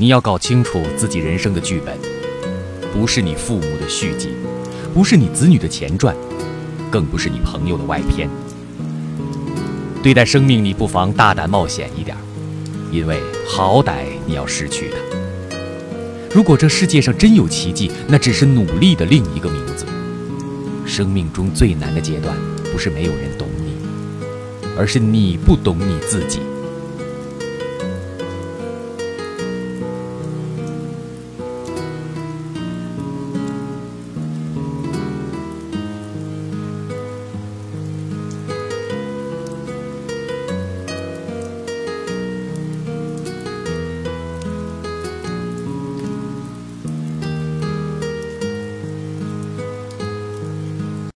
你要搞清楚自己人生的剧本，不是你父母的续集，不是你子女的前传，更不是你朋友的外篇。对待生命，你不妨大胆冒险一点，因为好歹你要失去它。如果这世界上真有奇迹，那只是努力的另一个名字。生命中最难的阶段，不是没有人懂你，而是你不懂你自己。